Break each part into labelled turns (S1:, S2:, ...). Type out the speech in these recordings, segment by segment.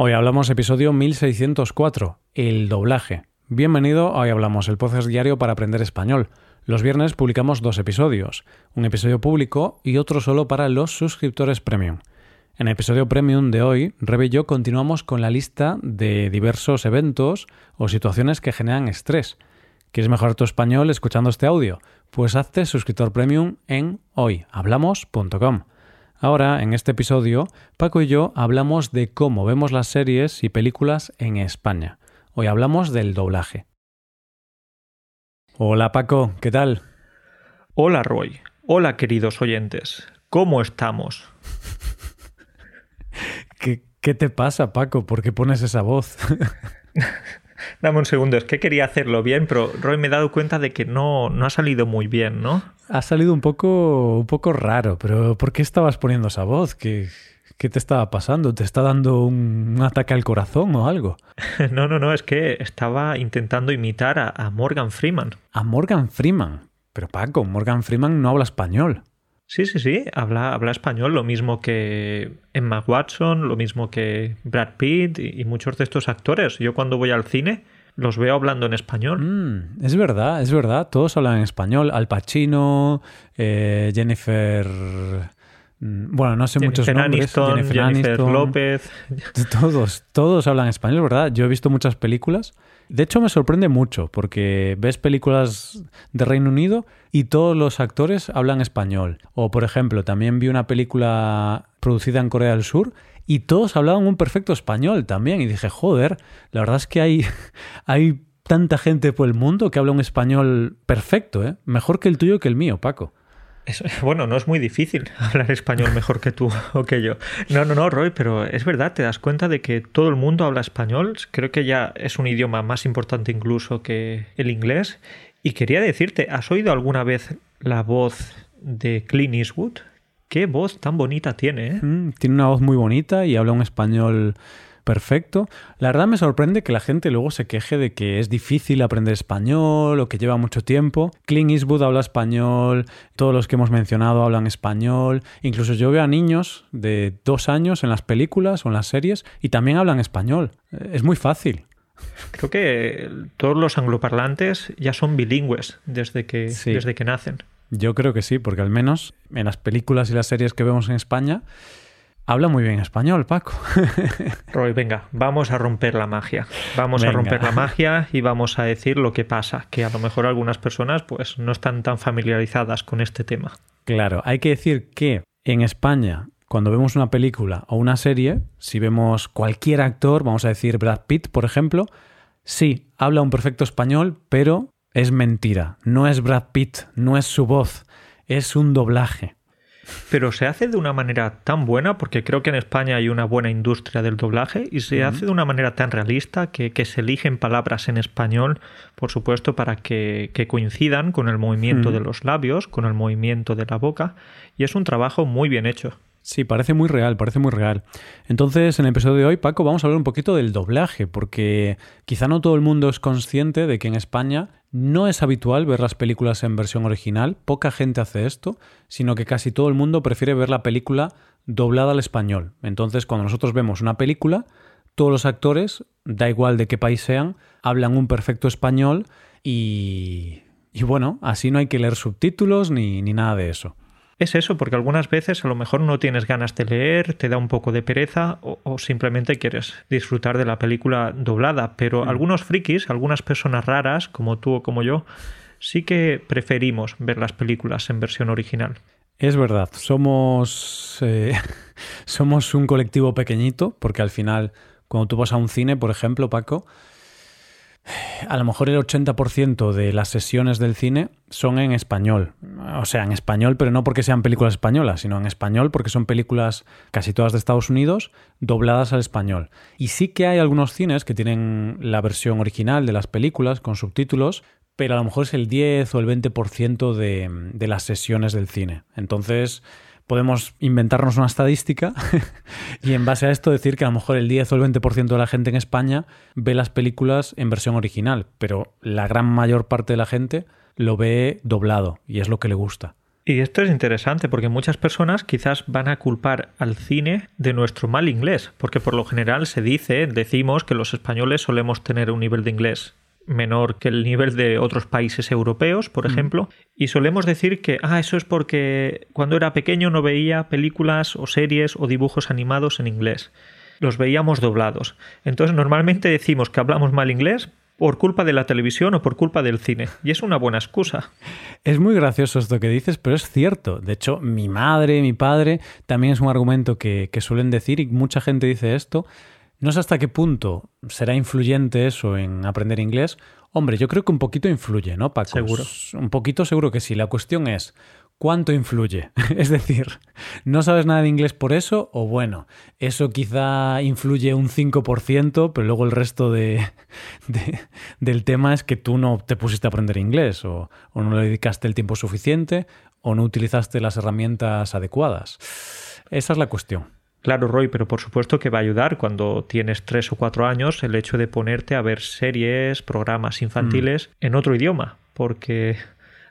S1: Hoy hablamos episodio 1604, el doblaje. Bienvenido a Hoy Hablamos, el podcast diario para aprender español. Los viernes publicamos dos episodios, un episodio público y otro solo para los suscriptores premium. En el episodio premium de hoy, Rebe y yo continuamos con la lista de diversos eventos o situaciones que generan estrés. ¿Quieres mejorar tu español escuchando este audio? Pues hazte suscriptor premium en hoyhablamos.com. Ahora, en este episodio, Paco y yo hablamos de cómo vemos las series y películas en España. Hoy hablamos del doblaje. Hola Paco, ¿qué tal?
S2: Hola Roy. Hola queridos oyentes. ¿Cómo estamos?
S1: ¿Qué, ¿Qué, te pasa, Paco? ¿Por qué pones esa voz?
S2: Dame un segundo, es que quería hacerlo bien, pero Roy me he dado cuenta de que no, no ha salido muy bien, ¿no?
S1: Ha salido un poco, un poco raro, pero ¿por qué estabas poniendo esa voz? ¿Qué, ¿Qué te estaba pasando? ¿Te está dando un, un ataque al corazón o algo?
S2: no, no, no, es que estaba intentando imitar a, a Morgan Freeman.
S1: ¿A Morgan Freeman? Pero Paco, Morgan Freeman no habla español.
S2: Sí, sí, sí, habla, habla español, lo mismo que Emma Watson, lo mismo que Brad Pitt y, y muchos de estos actores. Yo cuando voy al cine los veo hablando en español.
S1: Mm, es verdad, es verdad, todos hablan en español. Al Pacino, eh, Jennifer... mm, Bueno, no sé muchos nombres.
S2: Aniston,
S1: Jennifer
S2: Jennifer
S1: Aniston.
S2: López.
S1: Todos, todos hablan español, ¿verdad? Yo he visto muchas películas. De hecho, me sorprende mucho porque ves películas de Reino Unido y todos los actores hablan español. O, por ejemplo, también vi una película producida en Corea del Sur y todos hablaban un perfecto español también. Y dije, joder, la verdad es que hay, hay tanta gente por el mundo que habla un español perfecto, ¿eh? Mejor que el tuyo que el mío, Paco.
S2: Bueno, no es muy difícil hablar español mejor que tú o que yo. No, no, no, Roy, pero es verdad, te das cuenta de que todo el mundo habla español. Creo que ya es un idioma más importante incluso que el inglés. Y quería decirte, ¿has oído alguna vez la voz de Clint Eastwood? ¿Qué voz tan bonita tiene? ¿eh?
S1: Mm, tiene una voz muy bonita y habla un español perfecto. La verdad me sorprende que la gente luego se queje de que es difícil aprender español o que lleva mucho tiempo. Clint Eastwood habla español, todos los que hemos mencionado hablan español. Incluso yo veo a niños de dos años en las películas o en las series y también hablan español. Es muy fácil.
S2: Creo que todos los angloparlantes ya son bilingües desde que,
S1: Sí.
S2: desde que nacen.
S1: Yo creo que sí, porque al menos en las películas y las series que vemos en España habla muy bien español, Paco.
S2: Roy, venga, vamos a romper la magia. Vamos
S1: Venga.
S2: a romper la magia y vamos a decir lo que pasa, que a lo mejor algunas personas pues no están tan familiarizadas con este tema.
S1: Claro, hay que decir que en España, cuando vemos una película o una serie, si vemos cualquier actor, vamos a decir Brad Pitt, por ejemplo, sí, habla un perfecto español, pero es mentira. No es Brad Pitt, no es su voz, es un doblaje.
S2: Pero se hace de una manera tan buena, porque creo que en España hay una buena industria del doblaje, y se hace de una manera tan realista que, que se eligen palabras en español, por supuesto, para que, que coincidan con el movimiento de los labios, con el movimiento de la boca, y es un trabajo muy bien hecho.
S1: Sí, parece muy real, parece muy real. Entonces, en el episodio de hoy, Paco, vamos a hablar un poquito del doblaje, porque quizá no todo el mundo es consciente de que en España no es habitual ver las películas en versión original, poca gente hace esto, sino que casi todo el mundo prefiere ver la película doblada al español. Entonces, cuando nosotros vemos una película, todos los actores, da igual de qué país sean, hablan un perfecto español y... Y bueno, así no hay que leer subtítulos ni, ni nada de eso.
S2: Es eso, porque algunas veces a lo mejor no tienes ganas de leer, te da un poco de pereza o, o simplemente quieres disfrutar de la película doblada, pero algunos frikis, algunas personas raras, como tú o como yo, sí que preferimos ver las películas en versión original.
S1: Es verdad, somos, eh, somos un colectivo pequeñito, porque al final, cuando tú vas a un cine, por ejemplo, Paco, a lo mejor el 80% de las sesiones del cine son en español. O sea, en español, pero no porque sean películas españolas, sino en español porque son películas casi todas de Estados Unidos dobladas al español. Y sí que hay algunos cines que tienen la versión original de las películas con subtítulos, pero a lo mejor es el 10 o el 20% de, de las sesiones del cine. Entonces, podemos inventarnos una estadística y en base a esto decir que a lo mejor el 10 o el 20% de la gente en España ve las películas en versión original, pero la gran mayor parte de la gente lo ve doblado y es lo que le gusta.
S2: Y esto es interesante porque muchas personas quizás van a culpar al cine de nuestro mal inglés, porque por lo general se dice, decimos que los españoles solemos tener un nivel de inglés menor que el nivel de otros países europeos, por ejemplo, y solemos decir que, ah, eso es porque cuando era pequeño no veía películas o series o dibujos animados en inglés. Los veíamos doblados. Entonces normalmente decimos que hablamos mal inglés por culpa de la televisión o por culpa del cine. Y es una buena excusa.
S1: Es muy gracioso esto que dices, pero es cierto. De hecho, mi madre, mi padre, también es un argumento que, que suelen decir y mucha gente dice esto. No sé hasta qué punto será influyente eso en aprender inglés. Hombre, yo creo que un poquito influye, ¿no, Paco?
S2: Seguro.
S1: Un poquito seguro que sí. La cuestión es, ¿cuánto influye? es decir, ¿no sabes nada de inglés por eso? O bueno, eso quizá influye un 5%, pero luego el resto de, del tema es que tú no te pusiste a aprender inglés, o, o no le dedicaste el tiempo suficiente, o no utilizaste las herramientas adecuadas. Esa es la cuestión.
S2: Claro, Roy, pero por supuesto que va a ayudar cuando tienes tres o cuatro años el hecho de ponerte a ver series, programas infantiles en otro idioma, porque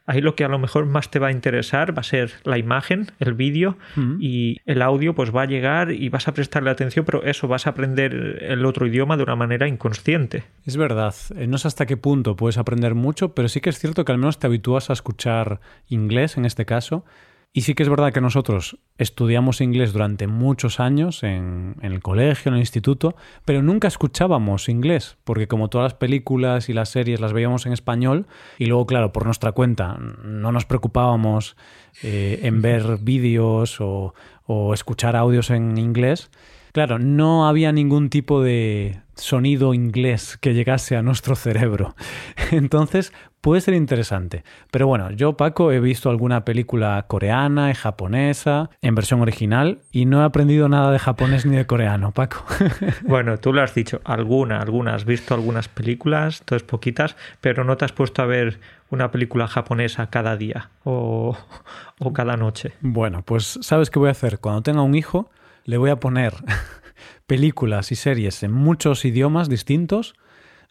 S2: ahí lo que a lo mejor más te va a interesar va a ser la imagen, el vídeo y el audio pues va a llegar y vas a prestarle atención, pero eso vas a aprender el otro idioma de una manera inconsciente.
S1: Es verdad, eh, no sé hasta qué punto puedes aprender mucho, pero sí que es cierto que al menos te habitúas a escuchar inglés en este caso y sí que es verdad que nosotros estudiamos inglés durante muchos años en, el colegio, en el instituto, pero nunca escuchábamos inglés, porque como todas las películas y las series las veíamos en español, y luego, claro, por nuestra cuenta no nos preocupábamos eh, en ver vídeos o, o escuchar audios en inglés, Claro, no había ningún tipo de sonido inglés que llegase a nuestro cerebro. Entonces, puede ser interesante. Pero bueno, yo, Paco, he visto alguna película coreana y japonesa en versión original y no he aprendido nada de japonés ni de coreano, Paco.
S2: Bueno, tú lo has dicho, alguna, alguna. Has visto algunas películas, entonces poquitas, pero no te has puesto a ver una película japonesa cada día o, o cada noche.
S1: Bueno, pues ¿sabes qué voy a hacer? Cuando tenga un hijo le voy a poner películas y series en muchos idiomas distintos,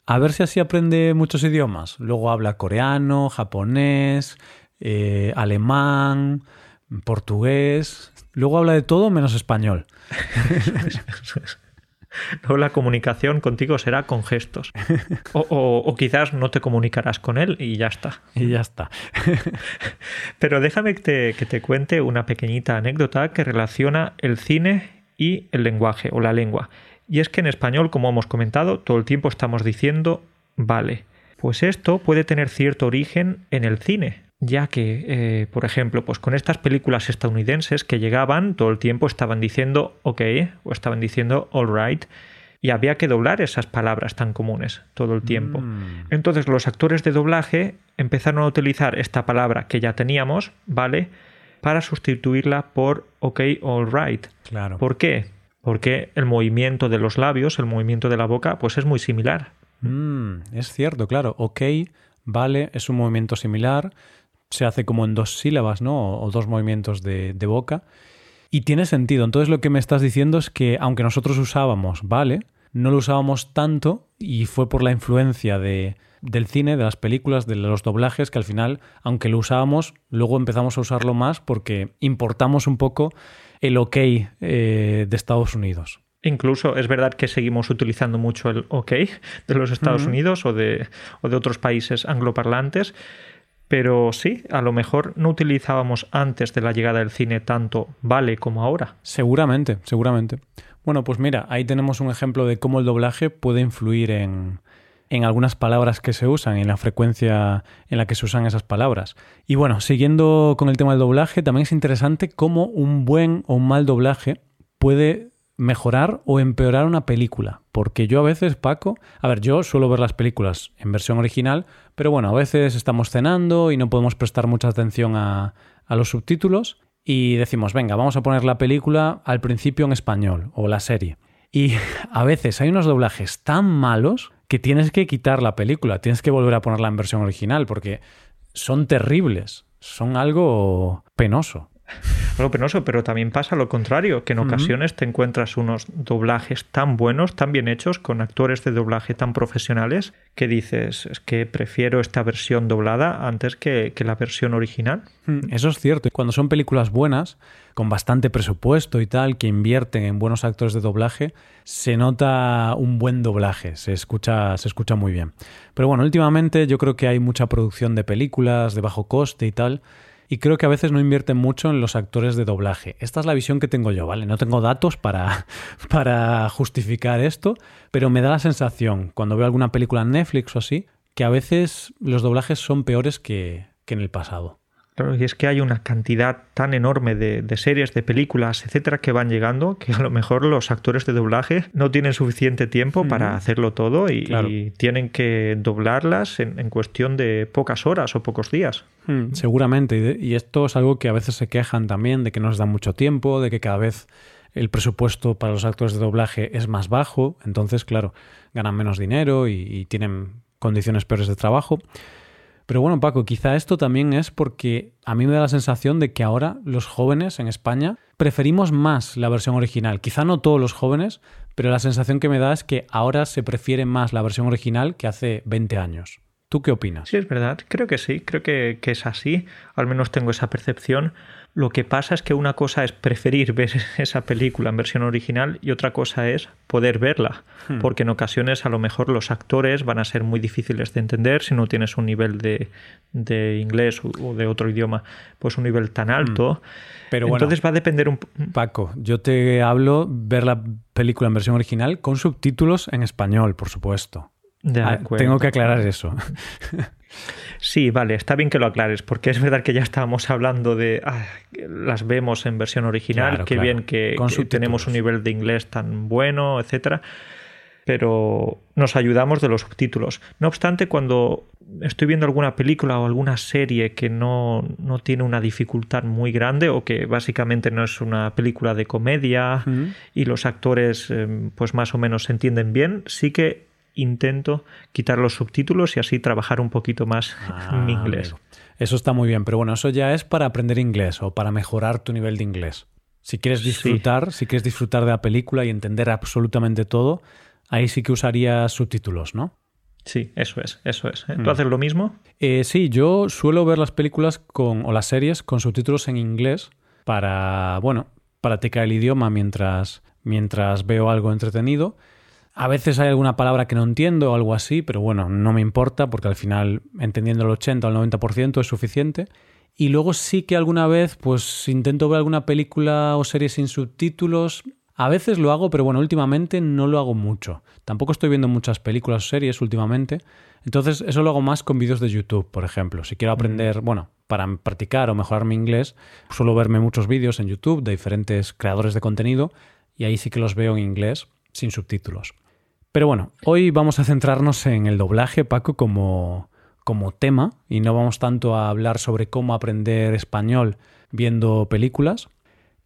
S1: a ver si así aprende muchos idiomas. Luego habla coreano, japonés, eh, alemán, portugués. Luego habla de todo menos español.
S2: Luego la comunicación contigo será con gestos. O, o, quizás no te comunicarás con él y ya está.
S1: Y ya está.
S2: Pero déjame que te, que te cuente una pequeñita anécdota que relaciona el cine y el lenguaje o la lengua. Y es que en español, como hemos comentado, todo el tiempo estamos diciendo vale. Pues esto puede tener cierto origen en el cine, ya que, eh, por ejemplo, pues con estas películas estadounidenses que llegaban, todo el tiempo estaban diciendo ok o estaban diciendo all right y había que doblar esas palabras tan comunes todo el tiempo. Mm. Entonces los actores de doblaje empezaron a utilizar esta palabra que ya teníamos, ¿vale? Para sustituirla por ok, all right.
S1: Claro.
S2: ¿Por qué? Porque el movimiento de los labios, el movimiento de la boca, pues es muy similar.
S1: Mm, es cierto, claro. Ok, vale, es un movimiento similar se hace como en dos sílabas, ¿no? O, dos movimientos de, boca. Y tiene sentido. Entonces lo que me estás diciendo es que aunque nosotros usábamos, ¿vale? No lo usábamos tanto y fue por la influencia de, del cine, de las películas, de los doblajes, que al final, aunque lo usábamos, luego empezamos a usarlo más porque importamos un poco el ok eh, de Estados Unidos.
S2: Incluso es verdad que seguimos utilizando mucho el OK de los Estados Unidos o de, o de otros países angloparlantes, pero sí, a lo mejor no utilizábamos antes de la llegada del cine tanto vale como ahora.
S1: Seguramente, seguramente. Bueno, pues mira, ahí tenemos un ejemplo de cómo el doblaje puede influir en, en algunas palabras que se usan, en la frecuencia en la que se usan esas palabras. Y bueno, siguiendo con el tema del doblaje, también es interesante cómo un buen o un mal doblaje puede mejorar o empeorar una película. Porque yo a veces, Paco, a ver, yo suelo ver las películas en versión original, pero bueno, a veces estamos cenando y no podemos prestar mucha atención a, a los subtítulos y decimos, venga, vamos a poner la película al principio en español o la serie. Y a veces hay unos doblajes tan malos que tienes que quitar la película, tienes que volver a ponerla en versión original porque son terribles, son algo penoso.
S2: Algo penoso, pero también pasa lo contrario, que en ocasiones te encuentras unos doblajes tan buenos, tan bien hechos, con actores de doblaje tan profesionales, que dices, es que prefiero esta versión doblada antes que, que la versión original.
S1: Mm, eso es cierto. Cuando son películas buenas, con bastante presupuesto y tal, que invierten en buenos actores de doblaje, se nota un buen doblaje, se escucha, se escucha muy bien. Pero bueno, últimamente yo creo que hay mucha producción de películas de bajo coste y tal, y creo que a veces no invierten mucho en los actores de doblaje. Esta es la visión que tengo yo, ¿vale? No tengo datos para, para justificar esto, pero me da la sensación, cuando veo alguna película en Netflix o así, que a veces los doblajes son peores que, que en el pasado.
S2: Claro, y es que hay una cantidad tan enorme de, series, de películas, etcétera, que van llegando que a lo mejor los actores de doblaje no tienen suficiente tiempo para hacerlo todo y, tienen que doblarlas en, cuestión de pocas horas o pocos días.
S1: Hmm, seguramente, y esto es algo que a veces se quejan también de que no les da mucho tiempo, de que cada vez el presupuesto para los actores de doblaje es más bajo, entonces, claro, ganan menos dinero y tienen condiciones peores de trabajo. Pero bueno, Paco, quizá esto también es porque a mí me da la sensación de que ahora los jóvenes en España preferimos más la versión original. Quizá no todos los jóvenes, pero la sensación que me da es que ahora se prefiere más la versión original que hace 20 años. ¿Tú qué opinas?
S2: Sí, es verdad. Creo que sí. Creo que, que es así. Al menos tengo esa percepción. Lo que pasa es que una cosa es preferir ver esa película en versión original y otra cosa es poder verla, hmm. porque en ocasiones a lo mejor los actores van a ser muy difíciles de entender si no tienes un nivel de, de inglés o de otro idioma, pues un nivel tan hmm. alto. Pero Entonces va a depender un
S1: Paco, yo te hablo ver la película en versión original con subtítulos en español, por supuesto. Ah, tengo que aclarar eso.
S2: Sí, vale, está bien que lo aclares, porque es verdad que ya estábamos hablando de ah, las vemos en versión original, qué bien que, tenemos un nivel de inglés tan bueno, etcétera. Pero nos ayudamos de los subtítulos. No obstante, cuando estoy viendo alguna película o alguna serie que no, no tiene una dificultad muy grande o que básicamente no es una película de comedia y los actores eh, pues más o menos se entienden bien, sí que intento quitar los subtítulos y así trabajar un poquito más mi ah, inglés.
S1: Eso está muy bien, pero bueno, eso ya es para aprender inglés o para mejorar tu nivel de inglés. Si quieres disfrutar, si quieres disfrutar de la película y entender absolutamente todo, ahí sí que usarías subtítulos, ¿no?
S2: Sí, eso es, eso es. ¿Tú mm. haces lo mismo?
S1: Eh, sí, yo suelo ver las películas con, o las series con subtítulos en inglés para, bueno, practicar el idioma mientras, mientras veo algo entretenido a veces hay alguna palabra que no entiendo o algo así, pero bueno, no me importa porque al final entendiendo el 80 o el 90% es suficiente. Y luego sí que alguna vez pues intento ver alguna película o serie sin subtítulos. A veces lo hago, pero bueno, últimamente no lo hago mucho. Tampoco estoy viendo muchas películas o series últimamente. Entonces eso lo hago más con vídeos de YouTube, por ejemplo. Si quiero aprender, bueno, para practicar o mejorar mi inglés, suelo verme muchos vídeos en YouTube de diferentes creadores de contenido y ahí sí que los veo en inglés sin subtítulos. Pero bueno, hoy vamos a centrarnos en el doblaje, Paco, como, como tema y no vamos tanto a hablar sobre cómo aprender español viendo películas.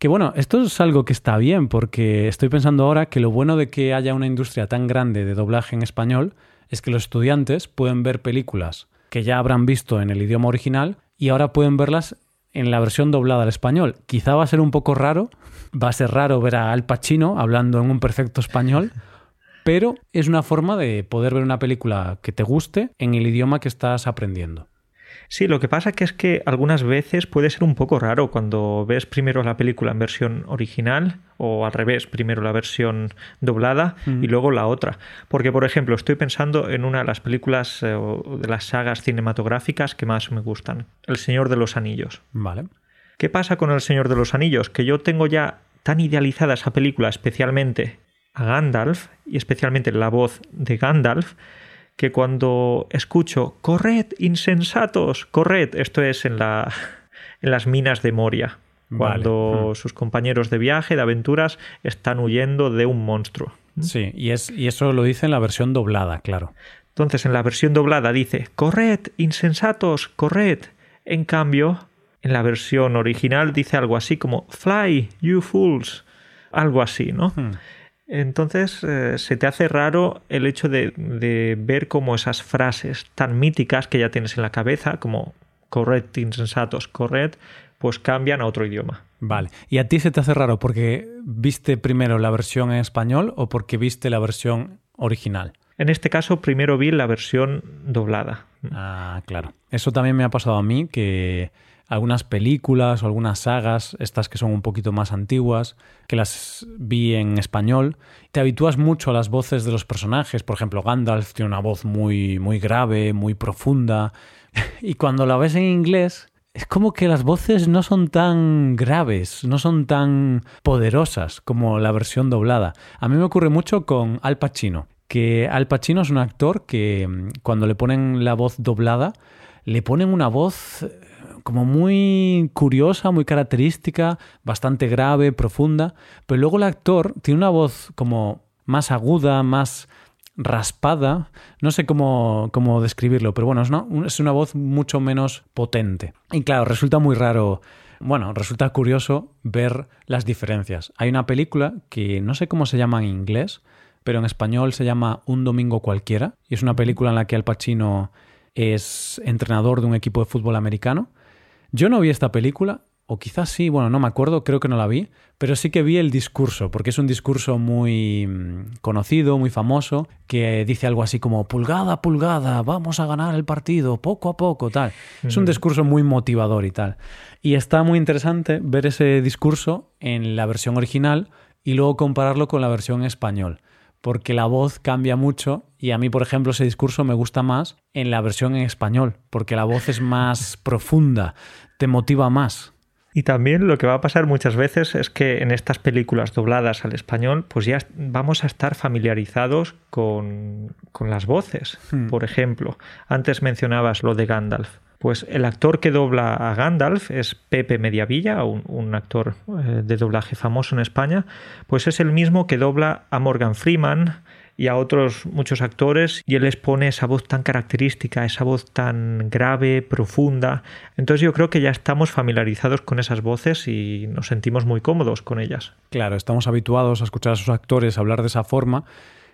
S1: Que bueno, esto es algo que está bien porque estoy pensando ahora que lo bueno de que haya una industria tan grande de doblaje en español es que los estudiantes pueden ver películas que ya habrán visto en el idioma original y ahora pueden verlas en la versión doblada al español. Quizá va a ser un poco raro, va a ser raro ver a Al Pacino hablando en un perfecto español, pero es una forma de poder ver una película que te guste en el idioma que estás aprendiendo.
S2: Sí, lo que pasa que es que algunas veces puede ser un poco raro cuando ves primero la película en versión original o al revés, primero la versión doblada y luego la otra. Porque, por ejemplo, estoy pensando en una de las películas eh, de las sagas cinematográficas que más me gustan, El Señor de los Anillos.
S1: Vale.
S2: ¿Qué pasa con El Señor de los Anillos? Que yo tengo ya tan idealizada esa película, especialmente a Gandalf, y especialmente la voz de Gandalf, que cuando escucho corred, insensatos, corred, esto es en, la, en las minas de Moria, cuando hmm. sus compañeros de viaje, de aventuras, están huyendo de un monstruo.
S1: Sí, y, es, y eso lo dice en la versión doblada, claro.
S2: Entonces, en la versión doblada dice, corred, insensatos, corred. En cambio, en la versión original dice algo así como, fly, you fools. Algo así, ¿no? Hmm. Entonces eh, se te hace raro el hecho de, ver como esas frases tan míticas que ya tienes en la cabeza, como correct, insensatos, correct, pues cambian a otro idioma.
S1: Vale. ¿Y a ti se te hace raro porque viste primero la versión en español o porque viste la versión original?
S2: En este caso, primero vi la versión doblada.
S1: Ah, claro. Eso también me ha pasado a mí, que algunas películas o algunas sagas, estas que son un poquito más antiguas, que las vi en español, te habitúas mucho a las voces de los personajes. Por ejemplo, Gandalf tiene una voz muy, muy grave, muy profunda. Y cuando la ves en inglés, es como que las voces no son tan graves, no son tan poderosas como la versión doblada. A mí me ocurre mucho con Al Pacino, que Al Pacino es un actor que mm, cuando le ponen la voz doblada, le ponen una voz como muy curiosa, muy característica, bastante grave, profunda, pero luego el actor tiene una voz como más aguda, más raspada, no sé cómo, cómo describirlo, pero bueno, es una, es una voz mucho menos potente. Y claro, resulta muy raro bueno, resulta curioso ver las diferencias. Hay una película que no sé cómo se llama en inglés, pero en español se llama Un Domingo Cualquiera, y es una película en la que Al Pacino es entrenador de un equipo de fútbol americano. Yo no vi esta película, o quizás sí, bueno, no me acuerdo, creo que no la vi, pero sí que vi el discurso, porque es un discurso muy mm, conocido, muy famoso, que dice algo así como pulgada, pulgada, vamos a ganar el partido, poco a poco, tal. Es un discurso muy motivador y tal. Y está muy interesante ver ese discurso en la versión original y luego compararlo con la versión español, porque la voz cambia mucho y a mí, por ejemplo, ese discurso me gusta más en la versión en español, porque la voz es más profunda, te motiva más.
S2: Y también lo que va a pasar muchas veces es que en estas películas dobladas al español, pues ya vamos a estar familiarizados con, las voces. Hmm. Por ejemplo, antes mencionabas lo de Gandalf. Pues el actor que dobla a Gandalf es Pepe Mediavilla, un, actor eh, de doblaje famoso en España, pues es el mismo que dobla a Morgan Freeman, y a otros muchos actores y él les pone esa voz tan característica, esa voz tan grave, profunda. Entonces yo creo que ya estamos familiarizados con esas voces y nos sentimos muy cómodos con ellas.
S1: Claro, estamos habituados a escuchar a sus actores hablar de esa forma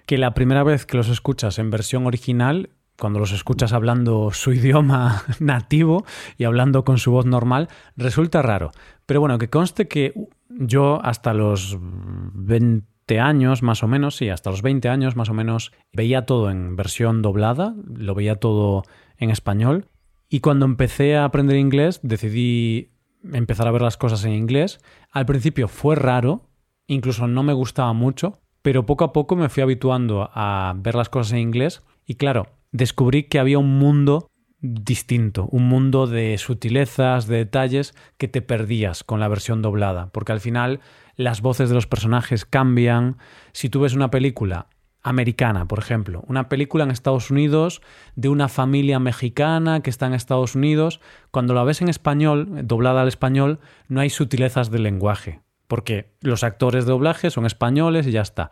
S1: que la primera vez que los escuchas en versión original cuando los escuchas hablando su idioma nativo y hablando con su voz normal, resulta raro. Pero bueno, que conste que yo hasta los 20 años más o menos, sí, hasta los 20 años más o menos, veía todo en versión doblada, lo veía todo en español. Y cuando empecé a aprender inglés, decidí empezar a ver las cosas en inglés. Al principio fue raro, incluso no me gustaba mucho, pero poco a poco me fui habituando a ver las cosas en inglés y claro, descubrí que había un mundo distinto, un mundo de sutilezas, de detalles que te perdías con la versión doblada, porque al final las voces de los personajes cambian. Si tú ves una película americana, por ejemplo, una película en Estados Unidos de una familia mexicana que está en Estados Unidos, cuando la ves en español, doblada al español, no hay sutilezas del lenguaje, porque los actores de doblaje son españoles y ya está.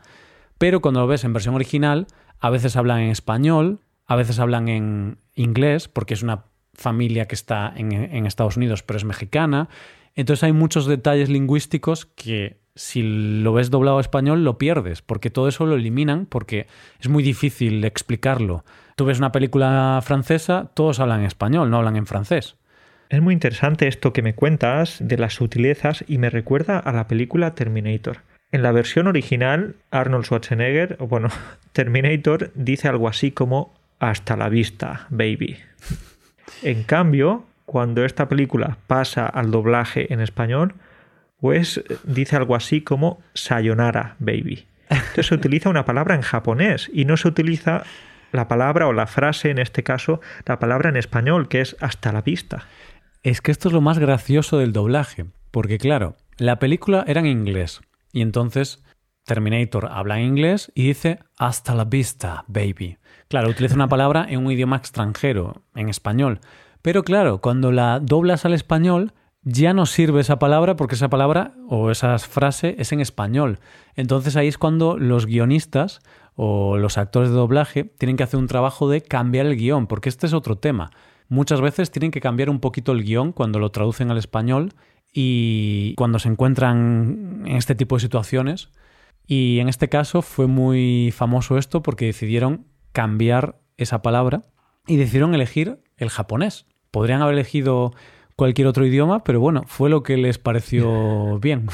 S1: Pero cuando lo ves en versión original, a veces hablan en español, a veces hablan en inglés, porque es una familia que está en, Estados Unidos pero es mexicana, entonces hay muchos detalles lingüísticos que si lo ves doblado a español lo pierdes, porque todo eso lo eliminan, porque es muy difícil explicarlo. Tú ves una película francesa, todos hablan español, no hablan en francés.
S2: Es muy interesante esto que me cuentas de las sutilezas y me recuerda a la película Terminator. En la versión original, Arnold Schwarzenegger, o bueno, Terminator dice algo así como hasta la vista, baby. En cambio, cuando esta película pasa al doblaje en español, pues dice algo así como Sayonara, baby. Entonces se utiliza una palabra en japonés y no se utiliza la palabra o la frase, en este caso, la palabra en español, que es hasta la vista.
S1: Es que esto es lo más gracioso del doblaje, porque claro, la película era en inglés y entonces Terminator habla inglés y dice hasta la vista, baby. Claro, utiliza una palabra en un idioma extranjero, en español, pero claro, cuando la doblas al español, ya no sirve esa palabra porque esa palabra o esa frase es en español. Entonces ahí es cuando los guionistas o los actores de doblaje tienen que hacer un trabajo de cambiar el guion, porque este es otro tema. Muchas veces tienen que cambiar un poquito el guion cuando lo traducen al español y cuando se encuentran en este tipo de situaciones. Y en este caso fue muy famoso esto porque decidieron cambiar esa palabra y decidieron elegir el japonés. Podrían haber elegido cualquier otro idioma, pero bueno, fue lo que les pareció bien.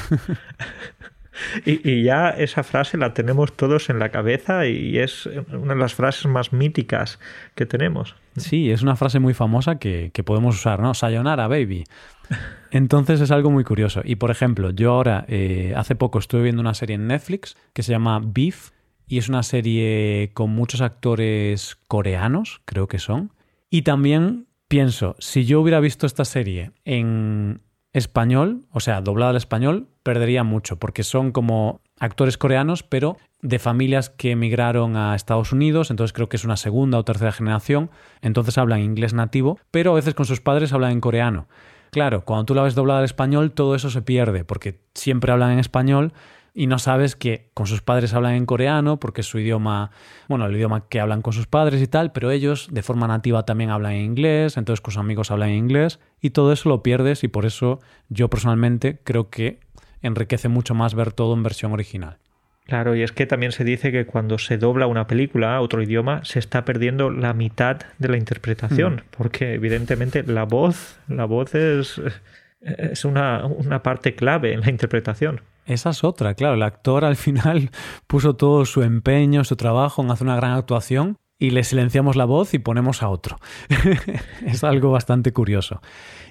S2: Y, ya esa frase la tenemos todos en la cabeza y es una de las frases más míticas que tenemos.
S1: Sí, es una frase muy famosa que, podemos usar, ¿no? Sayonara, baby. Entonces es algo muy curioso. Y por ejemplo, yo ahora, eh, hace poco estuve viendo una serie en Netflix que se llama Beef y es una serie con muchos actores coreanos, creo que son. Y también pienso, si yo hubiera visto esta serie en español, o sea, doblada al español, perdería mucho, porque son como actores coreanos, pero de familias que emigraron a Estados Unidos, entonces creo que es una segunda o tercera generación, entonces hablan inglés nativo, pero a veces con sus padres hablan en coreano. Claro, cuando tú la ves doblada al español, todo eso se pierde, porque siempre hablan en español y no sabes que con sus padres hablan en coreano porque es su idioma, bueno, el idioma que hablan con sus padres y tal, pero ellos de forma nativa también hablan en inglés, entonces con sus amigos hablan en inglés y todo eso lo pierdes y por eso yo personalmente creo que enriquece mucho más ver todo en versión original.
S2: Claro, y es que también se dice que cuando se dobla una película a otro idioma se está perdiendo la mitad de la interpretación, mm. porque evidentemente la voz, la voz es, es una, una parte clave en la interpretación.
S1: Esa es otra, claro. El actor al final puso todo su empeño, su trabajo en hacer una gran actuación y le silenciamos la voz y ponemos a otro. es algo bastante curioso.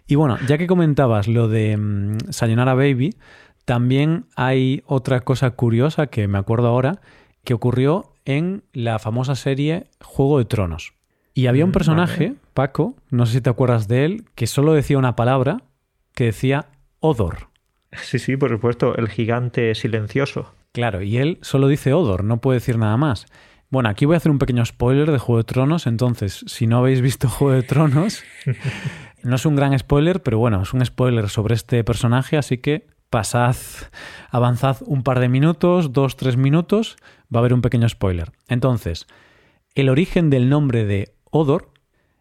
S1: Y bueno, ya que comentabas lo de um, Sayonara Baby, también hay otra cosa curiosa que me acuerdo ahora que ocurrió en la famosa serie Juego de Tronos. Y había un mm, personaje, Paco, no sé si te acuerdas de él, que solo decía una palabra que decía Odor.
S2: Sí, sí, por supuesto, el gigante silencioso.
S1: Claro, y él solo dice Odor, no puede decir nada más. Bueno, aquí voy a hacer un pequeño spoiler de Juego de Tronos, entonces, si no habéis visto Juego de Tronos, no es un gran spoiler, pero bueno, es un spoiler sobre este personaje, así que pasad, avanzad un par de minutos, dos, tres minutos, va a haber un pequeño spoiler. Entonces, el origen del nombre de Odor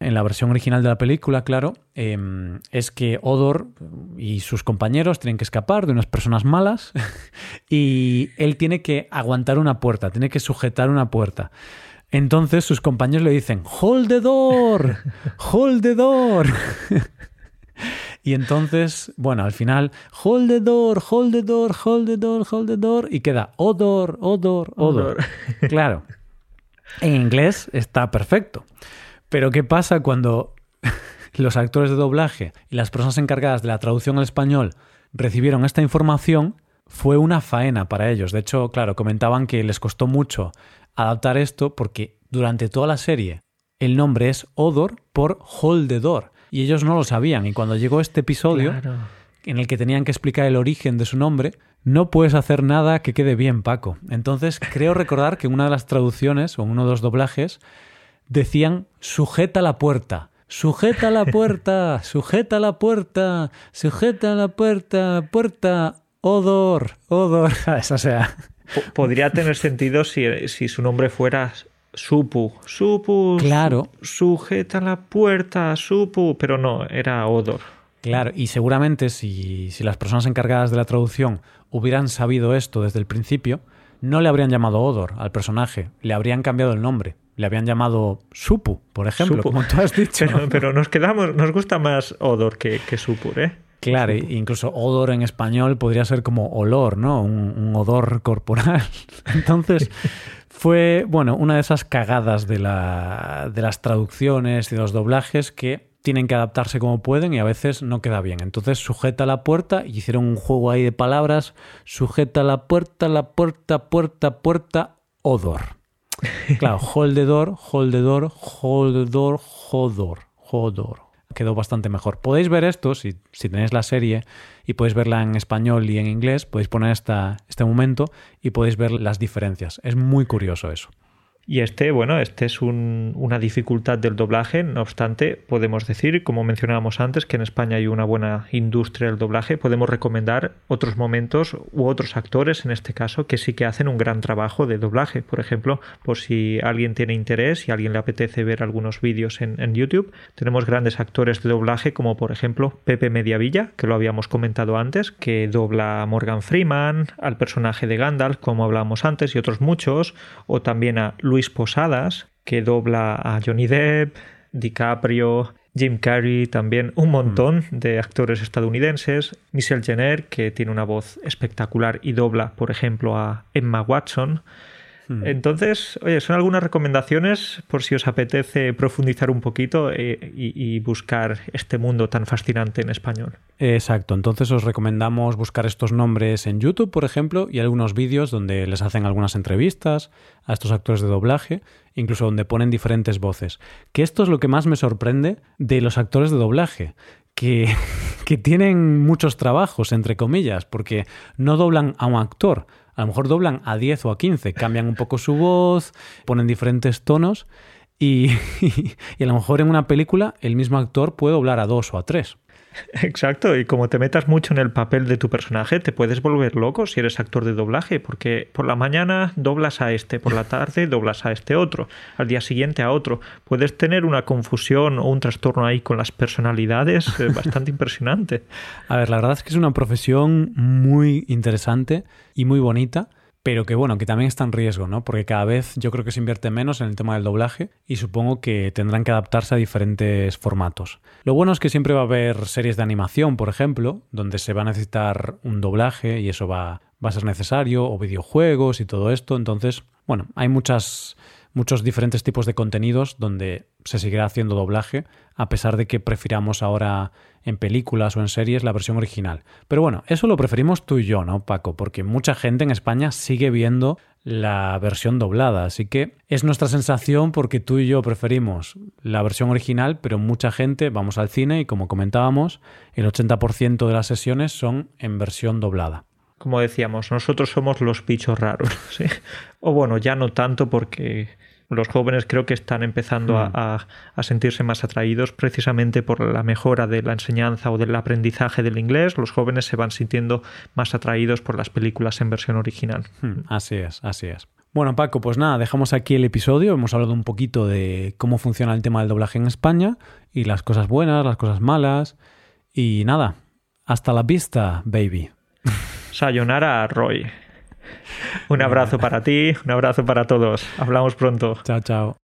S1: en la versión original de la película, claro, em, es que Odor y sus compañeros tienen que escapar de unas personas malas y él tiene que aguantar una puerta, tiene que sujetar una puerta. Entonces sus compañeros le dicen, hold the door, hold the door. y entonces, bueno, al final, hold the door, hold the door, hold the door, hold the door, y queda odor, odor, odor. Claro. En inglés está perfecto. Pero ¿qué pasa cuando los actores de doblaje y las personas encargadas de la traducción al español recibieron esta información? Fue una faena para ellos. De hecho, claro, comentaban que les costó mucho adaptar esto porque durante toda la serie el nombre es Odor por Hold the Door y ellos no lo sabían. Y cuando llegó este episodio en el que tenían que explicar el origen de su nombre, no puedes hacer nada que quede bien, Paco. Entonces creo recordar que en una de las traducciones o en uno de los doblajes decían sujeta la puerta. Sujeta la puerta, sujeta la puerta, sujeta la puerta, puerta, odor, odor. Eso sea.
S2: Podría tener sentido si, si su nombre fuera Supu. Supu.
S1: Claro.
S2: Sujeta la puerta, Supu. Pero no, era Odor.
S1: Claro, y seguramente si, si las personas encargadas de la traducción hubieran sabido esto desde el principio, no le habrían llamado Odor al personaje, le habrían cambiado el nombre le habían llamado Supu, por ejemplo, como tú has dicho.
S2: Pero, nos quedamos, nos gusta más Odor que, que Supur, ¿eh?
S1: Claro, incluso odor en español podría ser como olor, ¿no? Un, odor corporal. Entonces, fue, bueno, una de esas cagadas de, la, de las traducciones y de los doblajes que tienen que adaptarse como pueden y a veces no queda bien. Entonces, sujeta la puerta y hicieron un juego ahí de palabras. Sujeta la puerta, la puerta, puerta, puerta, odor. Claro, hold the door, hold the door, hold the door, hodor, hodor. Quedó bastante mejor. Podéis ver esto, si, si tenéis la serie y podéis verla en español y en inglés, podéis poner esta, este momento y podéis ver las diferencias. Es muy curioso eso.
S2: Y este, bueno, este es una dificultad del doblaje, no obstante, podemos decir, como mencionábamos antes, que en España hay una buena industria del doblaje, podemos recomendar otros momentos u otros actores, en este caso, que sí que hacen un gran trabajo de doblaje. Por ejemplo, por si alguien tiene interés y a alguien le apetece ver algunos vídeos en, en YouTube, tenemos grandes actores de doblaje como por ejemplo Pepe Mediavilla, que lo habíamos comentado antes, que dobla a Morgan Freeman, al personaje de Gandalf, como hablábamos antes, y otros muchos, o también a Luis Luis Posadas, que dobla a Johnny Depp, DiCaprio, Jim Carrey también, un montón de actores estadounidenses, Michelle Jenner, que tiene una voz espectacular y dobla, por ejemplo, a Emma Watson, Hmm. Entonces, oye, son algunas recomendaciones por si os apetece profundizar un poquito eh, y, buscar este mundo tan fascinante en español.
S1: Exacto, entonces os recomendamos buscar estos nombres en YouTube, por ejemplo, y algunos vídeos donde les hacen algunas entrevistas a estos actores de doblaje, incluso donde ponen diferentes voces. Que esto es lo que más me sorprende de los actores de doblaje. Que, que tienen muchos trabajos, entre comillas, porque no doblan a un actor, a lo mejor doblan a 10 o a 15, cambian un poco su voz, ponen diferentes tonos y, y, a lo mejor en una película el mismo actor puede doblar a dos o a tres.
S2: Exacto, y como te metas mucho en el papel de tu personaje, te puedes volver loco si eres actor de doblaje, porque por la mañana doblas a este, por la tarde doblas a este otro, al día siguiente a otro. Puedes tener una confusión o un trastorno ahí con las personalidades bastante impresionante.
S1: A ver, la verdad es que es una profesión muy interesante y muy bonita pero que bueno, que también está en riesgo, ¿no? Porque cada vez yo creo que se invierte menos en el tema del doblaje y supongo que tendrán que adaptarse a diferentes formatos. Lo bueno es que siempre va a haber series de animación, por ejemplo, donde se va a necesitar un doblaje y eso va, va a ser necesario, o videojuegos y todo esto. Entonces, bueno, hay muchas muchos diferentes tipos de contenidos donde se seguirá haciendo doblaje, a pesar de que prefiramos ahora en películas o en series la versión original. Pero bueno, eso lo preferimos tú y yo, ¿no, Paco? Porque mucha gente en España sigue viendo la versión doblada, así que es nuestra sensación porque tú y yo preferimos la versión original, pero mucha gente vamos al cine y como comentábamos, el 80% de las sesiones son en versión doblada
S2: como decíamos, nosotros somos los bichos raros. O bueno, ya no tanto porque los jóvenes creo que están empezando hmm. a, sentirse más atraídos precisamente por la mejora de la enseñanza o del aprendizaje del inglés. Los jóvenes se van sintiendo más atraídos por las películas en versión original.
S1: Hmm, así es, así es. Bueno, Paco, pues nada, dejamos aquí el episodio. Hemos hablado un poquito de cómo funciona el tema del doblaje en España y las cosas buenas, las cosas malas. Y nada, hasta la vista, baby.
S2: Sayonara, Roy. Un abrazo para ti, un abrazo para todos. Hablamos pronto.
S1: Chao, chao.